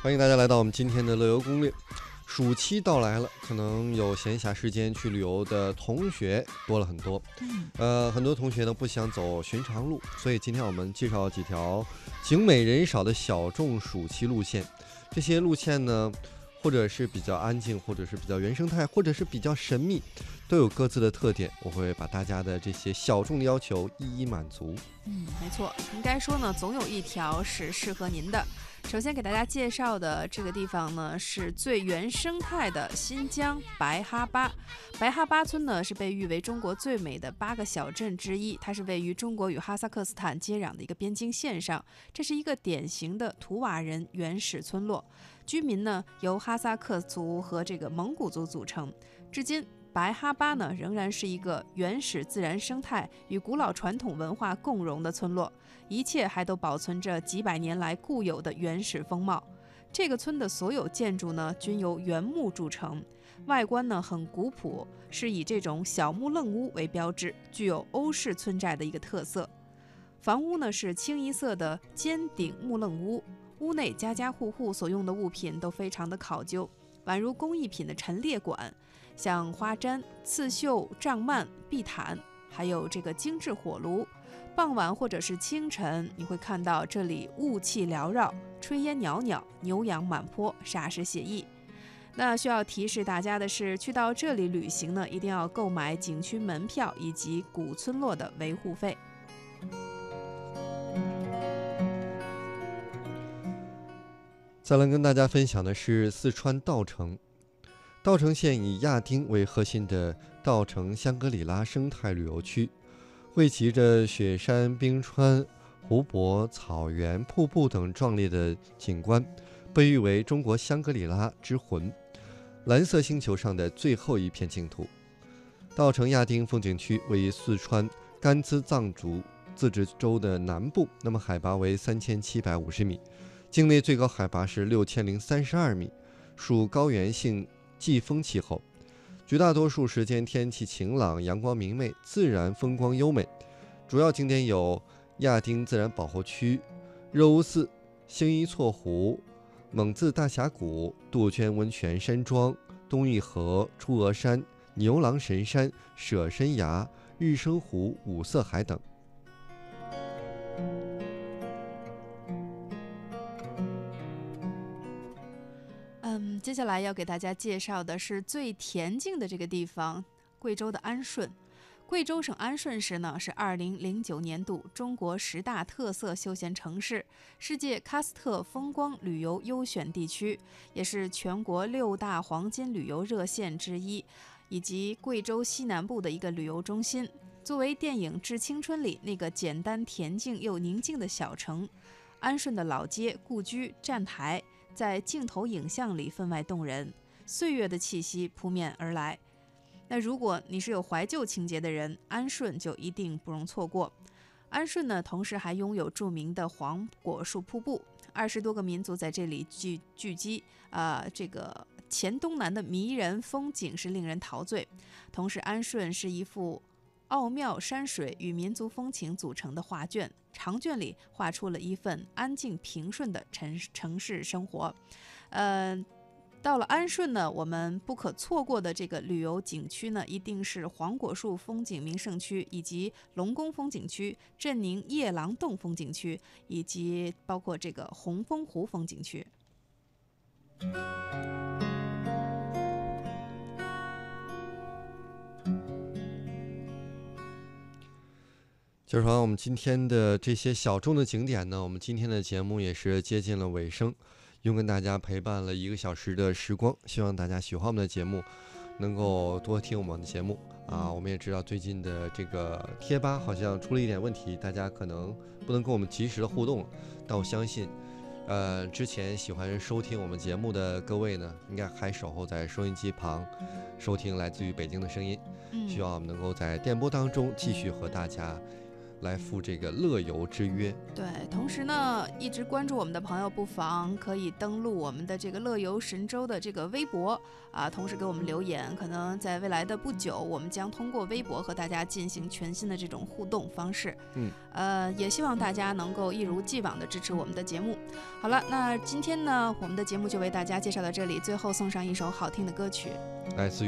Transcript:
欢迎大家来到我们今天的乐游攻略。暑期到来了，可能有闲暇时间去旅游的同学多了很多。嗯，呃，很多同学呢不想走寻常路，所以今天我们介绍几条景美人少的小众暑期路线。这些路线呢，或者是比较安静，或者是比较原生态，或者是比较神秘，都有各自的特点。我会把大家的这些小众的要求一一满足。嗯，没错，应该说呢，总有一条是适合您的。首先给大家介绍的这个地方呢，是最原生态的新疆白哈巴。白哈巴村呢，是被誉为中国最美的八个小镇之一。它是位于中国与哈萨克斯坦接壤的一个边境线上。这是一个典型的图瓦人原始村落，居民呢由哈萨克族和这个蒙古族组成。至今，白哈巴呢仍然是一个原始自然生态与古老传统文化共融的村落。一切还都保存着几百年来固有的原始风貌。这个村的所有建筑呢，均由原木铸成，外观呢很古朴，是以这种小木楞屋为标志，具有欧式村寨的一个特色。房屋呢是清一色的尖顶木楞屋，屋内家家户户所用的物品都非常的考究，宛如工艺品的陈列馆，像花毡、刺绣、帐幔、地毯，还有这个精致火炉。傍晚或者是清晨，你会看到这里雾气缭绕，炊烟袅袅，牛羊满坡，煞是写意。那需要提示大家的是，去到这里旅行呢，一定要购买景区门票以及古村落的维护费。再来跟大家分享的是四川稻城，稻城县以亚丁为核心的稻城香格里拉生态旅游区。汇集着雪山、冰川、湖泊、草原、瀑布等壮丽的景观，被誉为中国香格里拉之魂，蓝色星球上的最后一片净土。稻城亚丁风景区位于四川甘孜藏族自治州的南部，那么海拔为三千七百五十米，境内最高海拔是六千零三十二米，属高原性季风气候。绝大多数时间天气晴朗，阳光明媚，自然风光优美。主要景点有亚丁自然保护区、热乌寺、兴伊措湖、蒙自大峡谷、杜鹃温泉山庄、东峪河、出峨山、牛郎神山、舍身崖、日升湖、五色海等。接下来要给大家介绍的是最恬静的这个地方——贵州的安顺。贵州省安顺市呢，是2009年度中国十大特色休闲城市、世界喀斯特风光旅游优选地区，也是全国六大黄金旅游热线之一，以及贵州西南部的一个旅游中心。作为电影《致青春》里那个简单恬静又宁静的小城，安顺的老街、故居、站台。在镜头影像里分外动人，岁月的气息扑面而来。那如果你是有怀旧情节的人，安顺就一定不容错过。安顺呢，同时还拥有著名的黄果树瀑布，二十多个民族在这里聚聚集，啊，这个黔东南的迷人风景是令人陶醉。同时，安顺是一幅。奥妙山水与民族风情组成的画卷，长卷里画出了一份安静平顺的城城市生活。呃，到了安顺呢，我们不可错过的这个旅游景区呢，一定是黄果树风景名胜区，以及龙宫风景区、镇宁夜郎洞风景区，以及包括这个红枫湖风景区。就是说完我们今天的这些小众的景点呢，我们今天的节目也是接近了尾声，又跟大家陪伴了一个小时的时光。希望大家喜欢我们的节目，能够多听我们的节目啊。我们也知道最近的这个贴吧好像出了一点问题，大家可能不能跟我们及时的互动，但我相信，呃，之前喜欢收听我们节目的各位呢，应该还守候在收音机旁，收听来自于北京的声音。希望我们能够在电波当中继续和大家。来赴这个乐游之约。对，同时呢，一直关注我们的朋友不妨可以登录我们的这个乐游神州的这个微博啊，同时给我们留言。可能在未来的不久，我们将通过微博和大家进行全新的这种互动方式。嗯，呃，也希望大家能够一如既往的支持我们的节目。好了，那今天呢，我们的节目就为大家介绍到这里，最后送上一首好听的歌曲。来自于。